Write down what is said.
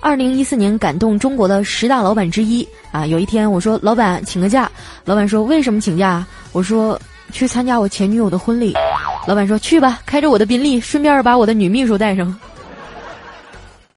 二零一四年感动中国的十大老板之一。啊有一天我说老板请个假。老板说为什么请假？我说去参加我前女友的婚礼。老板说去吧开着我的宾利顺便把我的女秘书带上。